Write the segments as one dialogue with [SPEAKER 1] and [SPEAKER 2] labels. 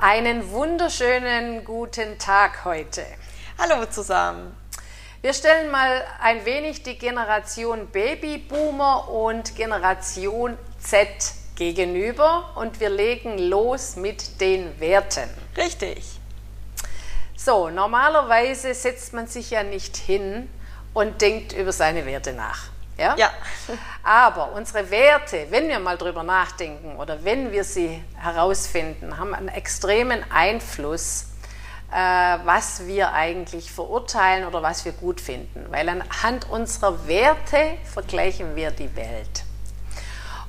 [SPEAKER 1] Einen wunderschönen guten Tag heute.
[SPEAKER 2] Hallo zusammen.
[SPEAKER 1] Wir stellen mal ein wenig die Generation Babyboomer und Generation Z gegenüber und wir legen los mit den Werten.
[SPEAKER 2] Richtig.
[SPEAKER 1] So, normalerweise setzt man sich ja nicht hin und denkt über seine Werte nach. Ja?
[SPEAKER 2] Ja.
[SPEAKER 1] Aber unsere Werte, wenn wir mal drüber nachdenken oder wenn wir sie herausfinden, haben einen extremen Einfluss, äh, was wir eigentlich verurteilen oder was wir gut finden. Weil anhand unserer Werte vergleichen wir die Welt.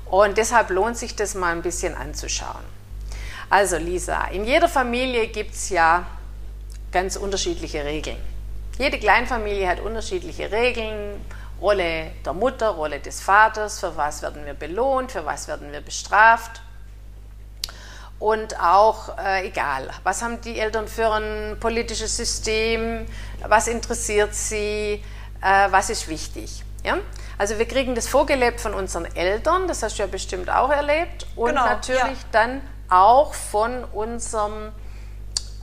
[SPEAKER 1] Und deshalb lohnt sich das mal ein bisschen anzuschauen. Also Lisa, in jeder Familie gibt es ja ganz unterschiedliche Regeln. Jede Kleinfamilie hat unterschiedliche Regeln, Rolle der Mutter, Rolle des Vaters, für was werden wir belohnt, für was werden wir bestraft. Und auch, äh, egal, was haben die Eltern für ein politisches System, was interessiert sie, äh, was ist wichtig. Ja? Also wir kriegen das vorgelebt von unseren Eltern, das hast du ja bestimmt auch erlebt, und
[SPEAKER 2] Genau,
[SPEAKER 1] natürlich
[SPEAKER 2] ja.
[SPEAKER 1] dann auch von unserem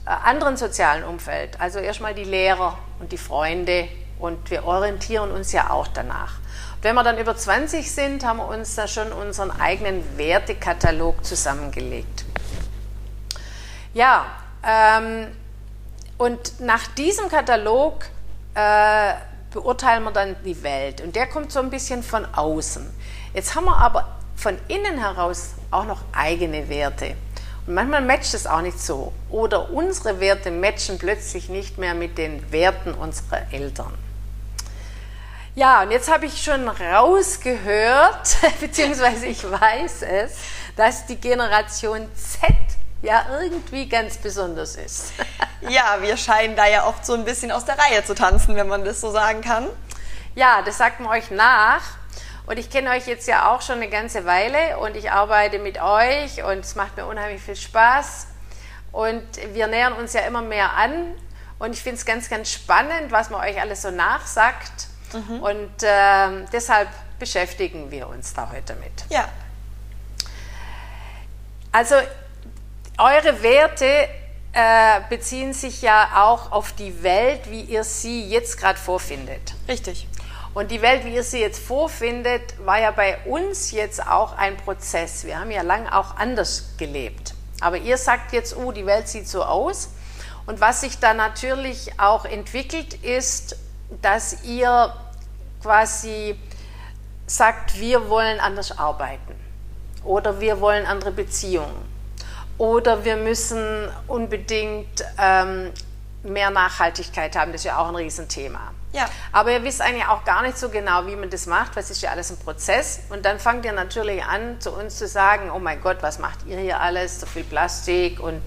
[SPEAKER 1] äh, anderen sozialen Umfeld. Also erstmal die Lehrer und die Freunde und wir orientieren uns ja auch danach. Wenn wir dann über 20 sind, haben wir uns da schon unseren eigenen Wertekatalog zusammengelegt. Ja, ähm, und nach diesem Katalog äh, beurteilen wir dann die Welt. Und der kommt so ein bisschen von außen. Jetzt haben wir aber von innen heraus auch noch eigene Werte. Und manchmal matcht es auch nicht so. Oder unsere Werte matchen plötzlich nicht mehr mit den Werten unserer Eltern. Ja, und jetzt habe ich schon rausgehört, beziehungsweise ich weiß es, dass die Generation Z ja irgendwie ganz besonders ist.
[SPEAKER 2] Ja, wir scheinen da ja oft so ein bisschen aus der Reihe zu tanzen, wenn man das so sagen kann.
[SPEAKER 1] Ja, das sagt man euch nach. Und ich kenne euch jetzt ja auch schon eine ganze Weile und ich arbeite mit euch und es macht mir unheimlich viel Spaß. Und wir nähern uns ja immer mehr an. Und ich finde es ganz, ganz spannend, was man euch alles so nachsagt. Und ähm, deshalb beschäftigen wir uns da heute mit.
[SPEAKER 2] Ja,
[SPEAKER 1] Also eure Werte äh, beziehen sich ja auch auf die Welt, wie ihr sie jetzt gerade vorfindet.
[SPEAKER 2] richtig.
[SPEAKER 1] Und die Welt, wie ihr sie jetzt vorfindet, war ja bei uns jetzt auch ein Prozess. Wir haben ja lang auch anders gelebt. Aber ihr sagt jetzt, oh, die Welt sieht so aus. Und was sich da natürlich auch entwickelt, ist, dass ihr quasi sagt, wir wollen anders arbeiten. Oder wir wollen andere Beziehungen. Oder wir müssen unbedingt ähm, mehr Nachhaltigkeit haben. Das ist ja auch ein Riesenthema.
[SPEAKER 2] Ja.
[SPEAKER 1] Aber ihr wisst eigentlich auch gar nicht so genau, wie man das macht, weil es ist ja alles ein Prozess. Und dann fangt ihr natürlich an, zu uns zu sagen, oh mein Gott, was macht ihr hier alles, so viel Plastik und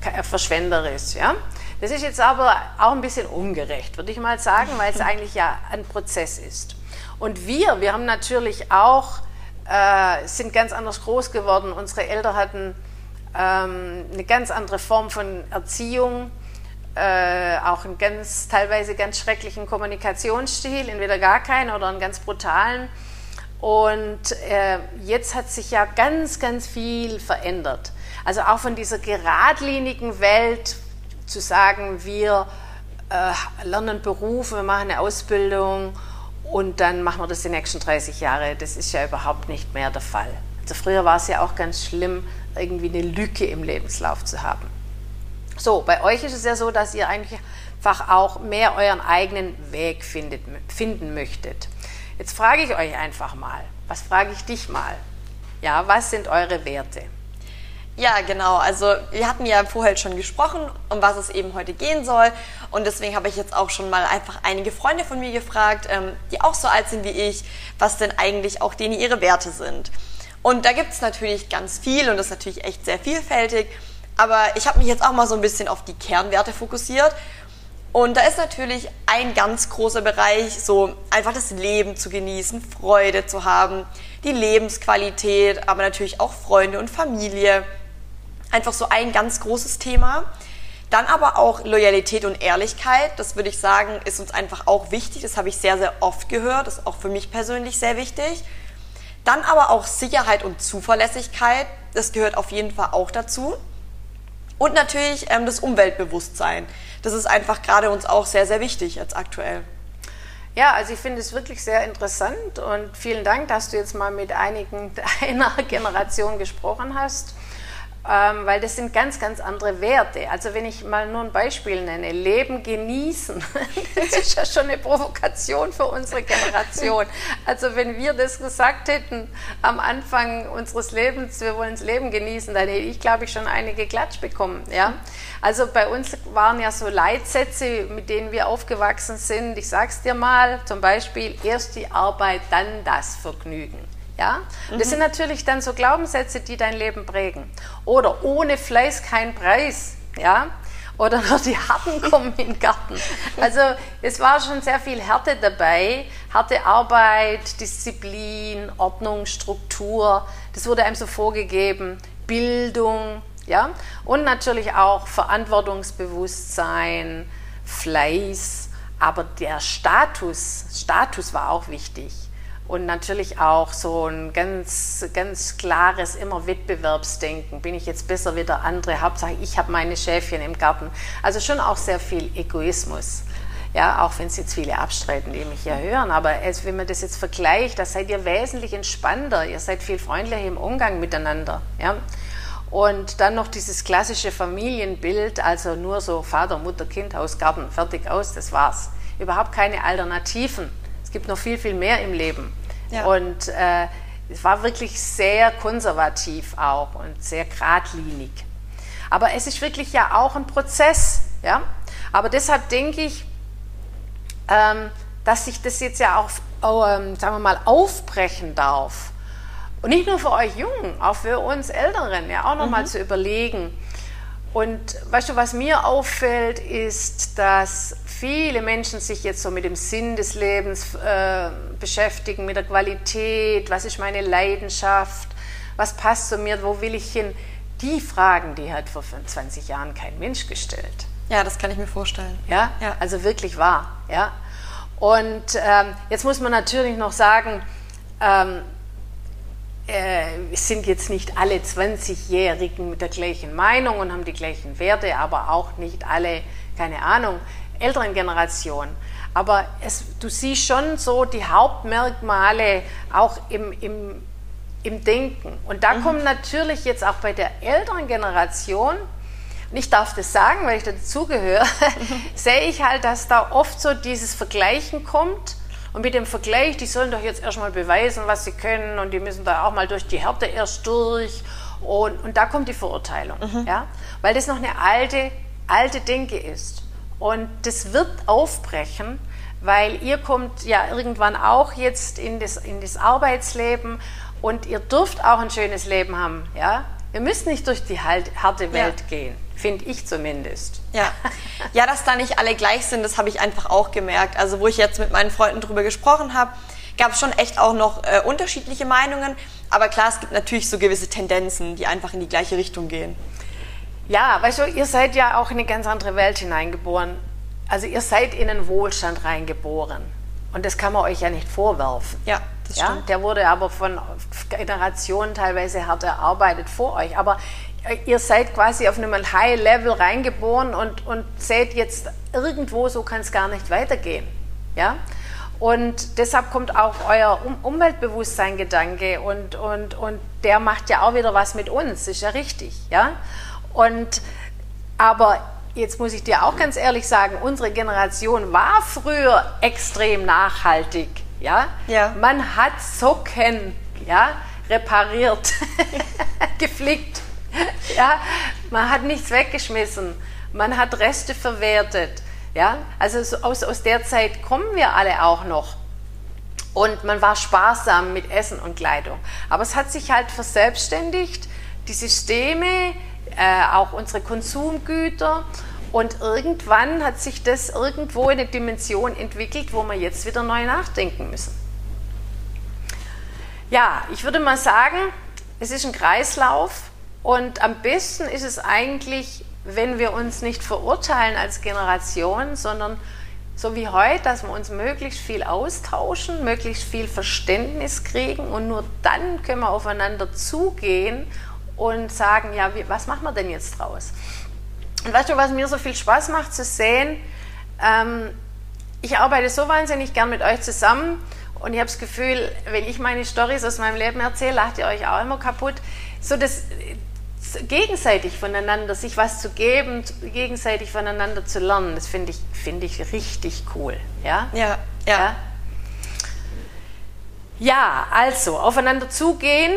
[SPEAKER 1] äh, verschwenderisch. Ja? Das ist jetzt aber auch ein bisschen ungerecht, würde ich mal sagen, weil es eigentlich ja ein Prozess ist. Und wir, wir haben natürlich auch, äh, sind ganz anders groß geworden. Unsere Eltern hatten ähm, eine ganz andere Form von Erziehung äh, auch einen ganz, teilweise ganz schrecklichen Kommunikationsstil, entweder gar keinen oder einen ganz brutalen. Und äh, jetzt hat sich ja ganz, ganz viel verändert. Also auch von dieser geradlinigen Welt zu sagen, wir äh, lernen Beruf, wir machen eine Ausbildung und dann machen wir das die nächsten 30 Jahre, das ist ja überhaupt nicht mehr der Fall. Also früher war es ja auch ganz schlimm, irgendwie eine Lücke im Lebenslauf zu haben. So, bei euch ist es ja so, dass ihr einfach auch mehr euren eigenen Weg findet, finden möchtet. Jetzt frage ich euch einfach mal, was frage ich dich mal? Ja, was sind eure Werte?
[SPEAKER 2] Ja, genau. Also wir hatten ja vorher schon gesprochen, um was es eben heute gehen soll. Und deswegen habe ich jetzt auch schon mal einfach einige Freunde von mir gefragt, ähm, die auch so alt sind wie ich, was denn eigentlich auch denen ihre Werte sind. Und da gibt es natürlich ganz viel und das ist natürlich echt sehr vielfältig. Aber ich habe mich jetzt auch mal so ein bisschen auf die Kernwerte fokussiert. Und da ist natürlich ein ganz großer Bereich, so einfach das Leben zu genießen, Freude zu haben, die Lebensqualität, aber natürlich auch Freunde und Familie. Einfach so ein ganz großes Thema. Dann aber auch Loyalität und Ehrlichkeit. Das würde ich sagen, ist uns einfach auch wichtig. Das habe ich sehr, sehr oft gehört. Das ist auch für mich persönlich sehr wichtig. Dann aber auch Sicherheit und Zuverlässigkeit. Das gehört auf jeden Fall auch dazu. Und natürlich ähm, das Umweltbewusstsein. Das ist einfach gerade uns auch sehr, sehr wichtig jetzt aktuell.
[SPEAKER 1] Ja, also ich finde es wirklich sehr interessant und vielen Dank, dass du jetzt mal mit einigen deiner Generation gesprochen hast ähm, weil das sind ganz, ganz andere Werte. Also wenn ich mal nur ein Beispiel nenne, Leben genießen, das ist ja schon eine Provokation für unsere Generation. Also wenn wir das gesagt hätten am Anfang unseres Lebens, wir wollen das Leben genießen, dann hätte ich, glaube ich, schon einige Klatsch bekommen. Ja? Also bei uns waren ja so Leitsätze, mit denen wir aufgewachsen sind. Ich sage es dir mal, zum Beispiel erst die Arbeit, dann das Vergnügen. Ja? Mhm. Das sind natürlich dann so Glaubenssätze, die dein Leben prägen. Oder ohne Fleiß kein Preis. Ja? Oder nur die Harten kommen in den Garten. Also es war schon sehr viel Härte dabei. Harte Arbeit, Disziplin, Ordnung, Struktur. Das wurde einem so vorgegeben. Bildung. Ja? Und natürlich auch Verantwortungsbewusstsein, Fleiß. Aber der Status, Status war auch wichtig und natürlich auch so ein ganz, ganz klares immer Wettbewerbsdenken. Bin ich jetzt besser wie der andere? Hauptsache, ich habe meine Schäfchen im Garten. Also schon auch sehr viel Egoismus. Ja, auch wenn es jetzt viele abstreiten, die mich ja hören. Aber es, wenn man das jetzt vergleicht, da seid ihr wesentlich entspannter. Ihr seid viel freundlicher im Umgang miteinander. Ja? Und dann noch dieses klassische Familienbild, also nur so Vater, Mutter, Kind, Haus, Garten, fertig aus, das war's. Überhaupt keine Alternativen. Es gibt noch viel, viel mehr im Leben. Ja. Und äh, es war wirklich sehr konservativ auch und sehr geradlinig. Aber es ist wirklich ja auch ein Prozess. Ja? Aber deshalb denke ich, ähm, dass sich das jetzt ja auch, auch ähm, sagen wir mal, aufbrechen darf. Und nicht nur für euch Jungen, auch für uns Älteren, ja auch nochmal mhm. zu überlegen. Und weißt du, was mir auffällt, ist, dass viele Menschen sich jetzt so mit dem Sinn des Lebens äh, beschäftigen, mit der Qualität, was ist meine Leidenschaft, was passt zu mir, wo will ich hin. Die Fragen, die hat vor 20 Jahren kein Mensch gestellt.
[SPEAKER 2] Ja, das kann ich mir vorstellen.
[SPEAKER 1] Ja, ja. also wirklich wahr. Ja. Und ähm, jetzt muss man natürlich noch sagen, ähm, äh, sind jetzt nicht alle 20-Jährigen mit der gleichen Meinung und haben die gleichen Werte, aber auch nicht alle, keine Ahnung, älteren Generation. Aber es, du siehst schon so die Hauptmerkmale auch im, im, im Denken. Und da mhm. kommt natürlich jetzt auch bei der älteren Generation, und ich darf das sagen, weil ich dazugehöre, mhm. sehe ich halt, dass da oft so dieses Vergleichen kommt. Und mit dem Vergleich, die sollen doch jetzt erstmal beweisen, was sie können und die müssen da auch mal durch die Härte erst durch. Und, und da kommt die Verurteilung, mhm. ja? weil das noch eine alte, alte Denke ist. Und das wird aufbrechen, weil ihr kommt ja irgendwann auch jetzt in das, in das Arbeitsleben und ihr dürft auch ein schönes Leben haben. Ja? Ihr müsst nicht durch die harte Welt ja. gehen, finde ich zumindest.
[SPEAKER 2] Ja. ja, dass da nicht alle gleich sind, das habe ich einfach auch gemerkt. Also wo ich jetzt mit meinen Freunden drüber gesprochen habe, gab es schon echt auch noch äh, unterschiedliche Meinungen. Aber klar, es gibt natürlich so gewisse Tendenzen, die einfach in die gleiche Richtung gehen.
[SPEAKER 1] Ja, weißt du, ihr seid ja auch in eine ganz andere Welt hineingeboren. Also ihr seid in einen Wohlstand reingeboren. Und das kann man euch ja nicht vorwerfen.
[SPEAKER 2] Ja, das ja? stimmt.
[SPEAKER 1] Der wurde aber von Generationen teilweise hart erarbeitet vor euch. Aber ihr seid quasi auf einem High-Level reingeboren und, und seht jetzt irgendwo, so kann es gar nicht weitergehen. Ja? Und deshalb kommt auch euer um Umweltbewusstsein-Gedanke und, und, und der macht ja auch wieder was mit uns, ist ja richtig. Ja? Und, aber jetzt muss ich dir auch ganz ehrlich sagen, unsere Generation war früher extrem nachhaltig. Ja?
[SPEAKER 2] ja.
[SPEAKER 1] Man hat Socken ja, repariert, geflickt. Ja? Man hat nichts weggeschmissen. Man hat Reste verwertet. Ja? Also so aus, aus der Zeit kommen wir alle auch noch. Und man war sparsam mit Essen und Kleidung. Aber es hat sich halt verselbstständigt. Die Systeme, äh, auch unsere Konsumgüter. Und irgendwann hat sich das irgendwo in eine Dimension entwickelt, wo wir jetzt wieder neu nachdenken müssen. Ja, ich würde mal sagen, es ist ein Kreislauf und am besten ist es eigentlich, wenn wir uns nicht verurteilen als Generation, sondern so wie heute, dass wir uns möglichst viel austauschen, möglichst viel Verständnis kriegen und nur dann können wir aufeinander zugehen und sagen, ja, wie, was machen wir denn jetzt draus? Und weißt du, was mir so viel Spaß macht zu sehen? Ähm, ich arbeite so wahnsinnig gern mit euch zusammen und ich habe das Gefühl, wenn ich meine Stories aus meinem Leben erzähle, lacht ihr euch auch immer kaputt. So das gegenseitig voneinander, sich was zu geben, gegenseitig voneinander zu lernen, das finde ich, find ich richtig cool. Ja?
[SPEAKER 2] Ja, ja. ja?
[SPEAKER 1] Ja, also aufeinander zugehen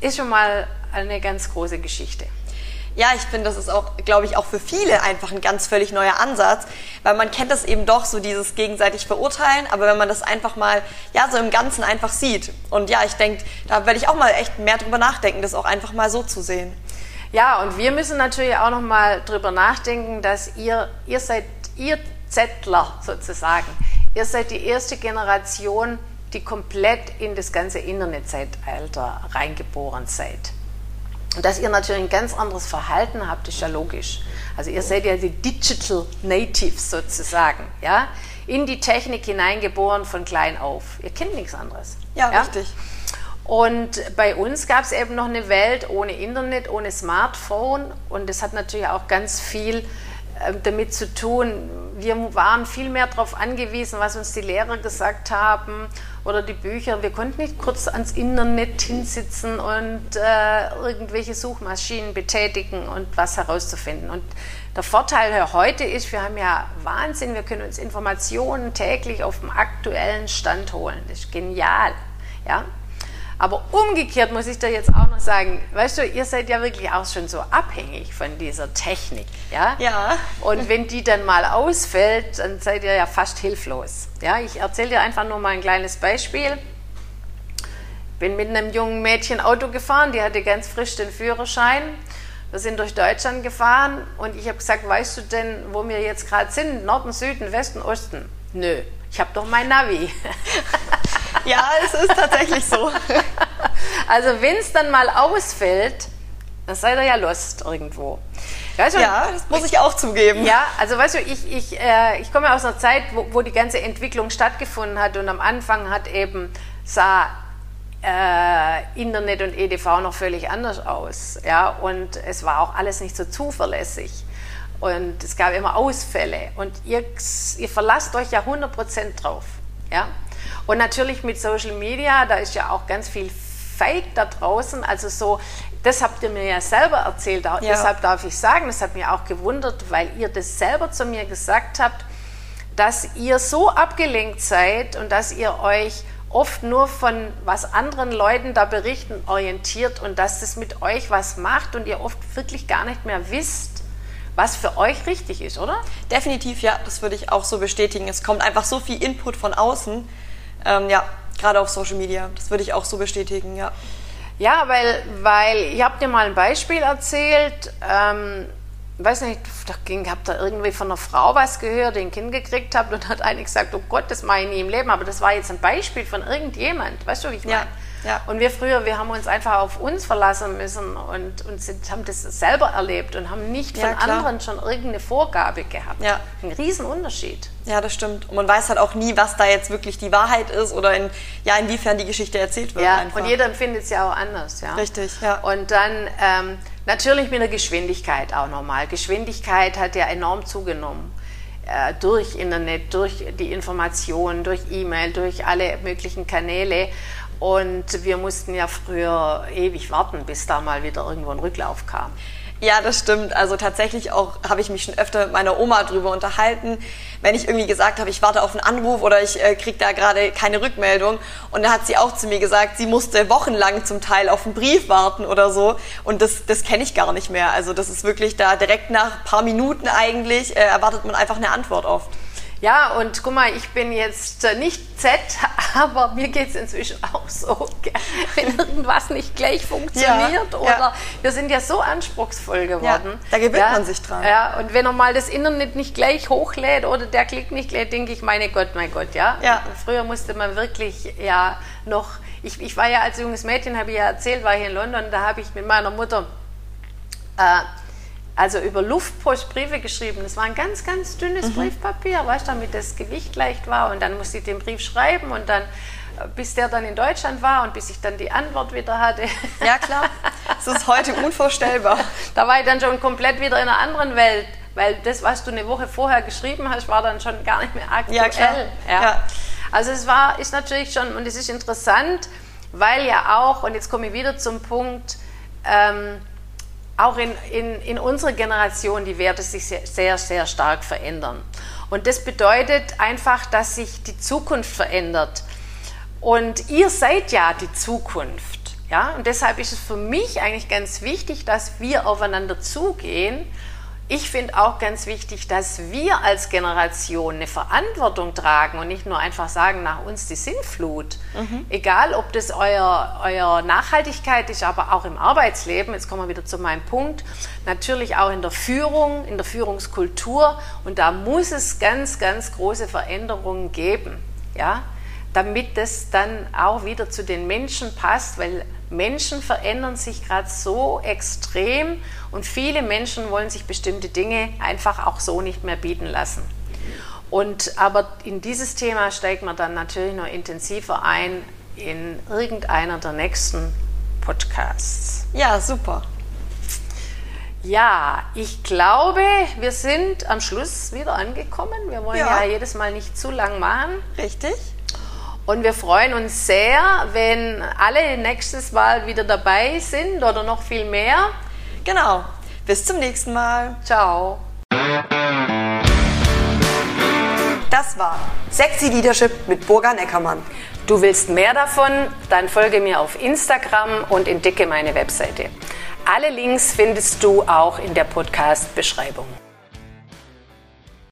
[SPEAKER 1] ist schon mal eine ganz große Geschichte.
[SPEAKER 2] Ja, ich finde, das ist auch, glaube ich, auch für viele einfach ein ganz völlig neuer Ansatz, weil man kennt das eben doch so dieses gegenseitig verurteilen, aber wenn man das einfach mal, ja, so im Ganzen einfach sieht. Und ja, ich denke, da werde ich auch mal echt mehr drüber nachdenken, das auch einfach mal so zu sehen.
[SPEAKER 1] Ja, und wir müssen natürlich auch noch mal drüber nachdenken, dass ihr, ihr seid, ihr Zettler sozusagen, ihr seid die erste Generation, die komplett in das ganze Internetzeitalter reingeboren seid. Und dass ihr natürlich ein ganz anderes Verhalten habt, ist ja logisch. Also ihr seid ja die Digital Natives sozusagen, ja, in die Technik hineingeboren von klein auf. Ihr kennt nichts anderes.
[SPEAKER 2] Ja, ja? richtig.
[SPEAKER 1] Und bei uns gab es eben noch eine Welt ohne Internet, ohne Smartphone und das hat natürlich auch ganz viel äh, damit zu tun. Wir waren viel mehr darauf angewiesen, was uns die Lehrer gesagt haben oder die Bücher. Wir konnten nicht kurz ans Internet hinsitzen und äh, irgendwelche Suchmaschinen betätigen und was herauszufinden. Und der Vorteil heute ist, wir haben ja Wahnsinn, wir können uns Informationen täglich auf dem aktuellen Stand holen. Das ist genial. Ja? Aber umgekehrt muss ich dir jetzt auch noch sagen, weißt du, ihr seid ja wirklich auch schon so abhängig von dieser Technik, ja?
[SPEAKER 2] Ja.
[SPEAKER 1] Und wenn die dann mal ausfällt, dann seid ihr ja fast hilflos. Ja, ich erzähle dir einfach nur mal ein kleines Beispiel. Bin mit einem jungen Mädchen Auto gefahren, die hatte ganz frisch den Führerschein. Wir sind durch Deutschland gefahren und ich habe gesagt, weißt du denn, wo wir jetzt gerade sind? Norden, Süden, Westen, Osten? Nö, ich habe doch mein Navi.
[SPEAKER 2] Ja, es ist tatsächlich so.
[SPEAKER 1] Also wenn es dann mal ausfällt, dann seid ihr ja lost irgendwo.
[SPEAKER 2] Weißt du, ja, das muss ich auch zugeben.
[SPEAKER 1] Ja, also weißt du, ich, ich, äh, ich komme aus einer Zeit, wo, wo, die ganze Entwicklung stattgefunden hat und am Anfang hat eben sah äh, Internet und EDV noch völlig anders aus. Ja, und es war auch alles nicht so zuverlässig. Und es gab immer Ausfälle. Und ihr, ihr verlasst euch ja 100% drauf. Ja? Und natürlich mit Social Media, da ist ja auch ganz viel Fake da draußen. Also so, das habt ihr mir ja selber erzählt. Ja. Deshalb darf ich sagen, das hat mich auch gewundert, weil ihr das selber zu mir gesagt habt, dass ihr so abgelenkt seid und dass ihr euch oft nur von was anderen Leuten da berichten orientiert und dass das mit euch was macht und ihr oft wirklich gar nicht mehr wisst, was für euch richtig ist, oder?
[SPEAKER 2] Definitiv, ja, das würde ich auch so bestätigen. Es kommt einfach so viel Input von außen, ähm, ja, gerade auf Social Media. Das würde ich auch so bestätigen, ja.
[SPEAKER 1] Ja, weil, weil ihr habt dir mal ein Beispiel erzählt, ähm, weiß nicht, da ging, habt ihr irgendwie von einer Frau was gehört, die ein Kind gekriegt habt und hat eine gesagt, oh Gott, das mache ich nie im Leben, aber das war jetzt ein Beispiel von irgendjemand, weißt du, wie ich meine?
[SPEAKER 2] Ja. Ja.
[SPEAKER 1] Und wir früher, wir haben uns einfach auf uns verlassen müssen und, und sind, haben das selber erlebt und haben nicht von ja, anderen schon irgendeine Vorgabe gehabt.
[SPEAKER 2] Ja.
[SPEAKER 1] Ein Riesenunterschied.
[SPEAKER 2] Ja, das stimmt. Und man weiß halt auch nie, was da jetzt wirklich die Wahrheit ist oder in, ja, inwiefern die Geschichte erzählt wird.
[SPEAKER 1] Ja, einfach. und jeder empfindet es ja auch anders. Ja.
[SPEAKER 2] Richtig, ja.
[SPEAKER 1] Und dann ähm, natürlich mit der Geschwindigkeit auch nochmal. Geschwindigkeit hat ja enorm zugenommen äh, durch Internet, durch die Informationen, durch E-Mail, durch alle möglichen Kanäle. Und wir mussten ja früher ewig warten, bis da mal wieder irgendwo ein Rücklauf kam.
[SPEAKER 2] Ja, das stimmt. Also tatsächlich auch habe ich mich schon öfter mit meiner Oma drüber unterhalten, wenn ich irgendwie gesagt habe, ich warte auf einen Anruf oder ich äh, kriege da gerade keine Rückmeldung. Und da hat sie auch zu mir gesagt, sie musste wochenlang zum Teil auf einen Brief warten oder so. Und das, das kenne ich gar nicht mehr. Also das ist wirklich da direkt nach paar Minuten eigentlich äh, erwartet man einfach eine Antwort oft.
[SPEAKER 1] Ja, und guck mal, ich bin jetzt äh, nicht Z, aber mir geht es inzwischen auch so, wenn irgendwas nicht gleich funktioniert ja, oder ja. wir sind ja so anspruchsvoll geworden. Ja,
[SPEAKER 2] da gewöhnt man sich dran.
[SPEAKER 1] Ja, und wenn er mal das Internet nicht gleich hochlädt oder der Klick nicht lädt, denke ich, meine Gott, mein Gott, ja. ja. Früher musste man wirklich ja noch, ich, ich war ja als junges Mädchen, habe ich ja erzählt, war hier in London, da habe ich mit meiner Mutter äh, also über Luftpost Briefe geschrieben. Das war ein ganz, ganz dünnes mhm. Briefpapier, weißt du, damit das Gewicht leicht war. Und dann musste ich den Brief schreiben und dann, äh, bis der dann in Deutschland war und bis ich dann die Antwort wieder hatte.
[SPEAKER 2] Ja, klar. Das ist heute unvorstellbar.
[SPEAKER 1] da war ich dann schon komplett wieder in einer anderen Welt, weil das, was du eine Woche vorher geschrieben hast, war dann schon gar nicht mehr aktuell. Ja, klar. Ja. ja. Also es war, ist natürlich schon, und es ist interessant, weil ja auch, und jetzt komme ich wieder zum Punkt, ähm, auch in, in, in unserer Generation die Werte sich sehr, sehr, sehr stark verändern. Und das bedeutet einfach, dass sich die Zukunft verändert. Und ihr seid ja die Zukunft. Ja? Und deshalb ist es für mich eigentlich ganz wichtig, dass wir aufeinander zugehen ich finde auch ganz wichtig, dass wir als Generation eine Verantwortung tragen und nicht nur einfach sagen, nach uns die Sintflut. Mhm. Egal, ob das euer, euer Nachhaltigkeit ist, aber auch im Arbeitsleben. Jetzt kommen wir wieder zu meinem Punkt. Natürlich auch in der Führung, in der Führungskultur. Und da muss es ganz, ganz große Veränderungen geben. Ja? Damit das dann auch wieder zu den Menschen passt, weil Menschen verändern sich gerade so extrem und viele Menschen wollen sich bestimmte Dinge einfach auch so nicht mehr bieten lassen. Und aber in dieses Thema steigt man dann natürlich noch intensiver ein in irgendeiner der nächsten Podcasts.
[SPEAKER 2] Ja, super.
[SPEAKER 1] Ja, ich glaube, wir sind am Schluss wieder angekommen. Wir wollen ja, ja jedes Mal nicht zu lang machen.
[SPEAKER 2] Richtig.
[SPEAKER 1] Und wir freuen uns sehr, wenn alle nächstes Mal wieder dabei sind oder noch viel mehr.
[SPEAKER 2] Genau. Bis zum nächsten Mal.
[SPEAKER 1] Ciao.
[SPEAKER 2] Das war Sexy Leadership mit Burga Neckermann.
[SPEAKER 1] Du willst mehr davon? Dann folge mir auf Instagram und entdecke meine Webseite. Alle Links findest du auch in der Podcast-Beschreibung.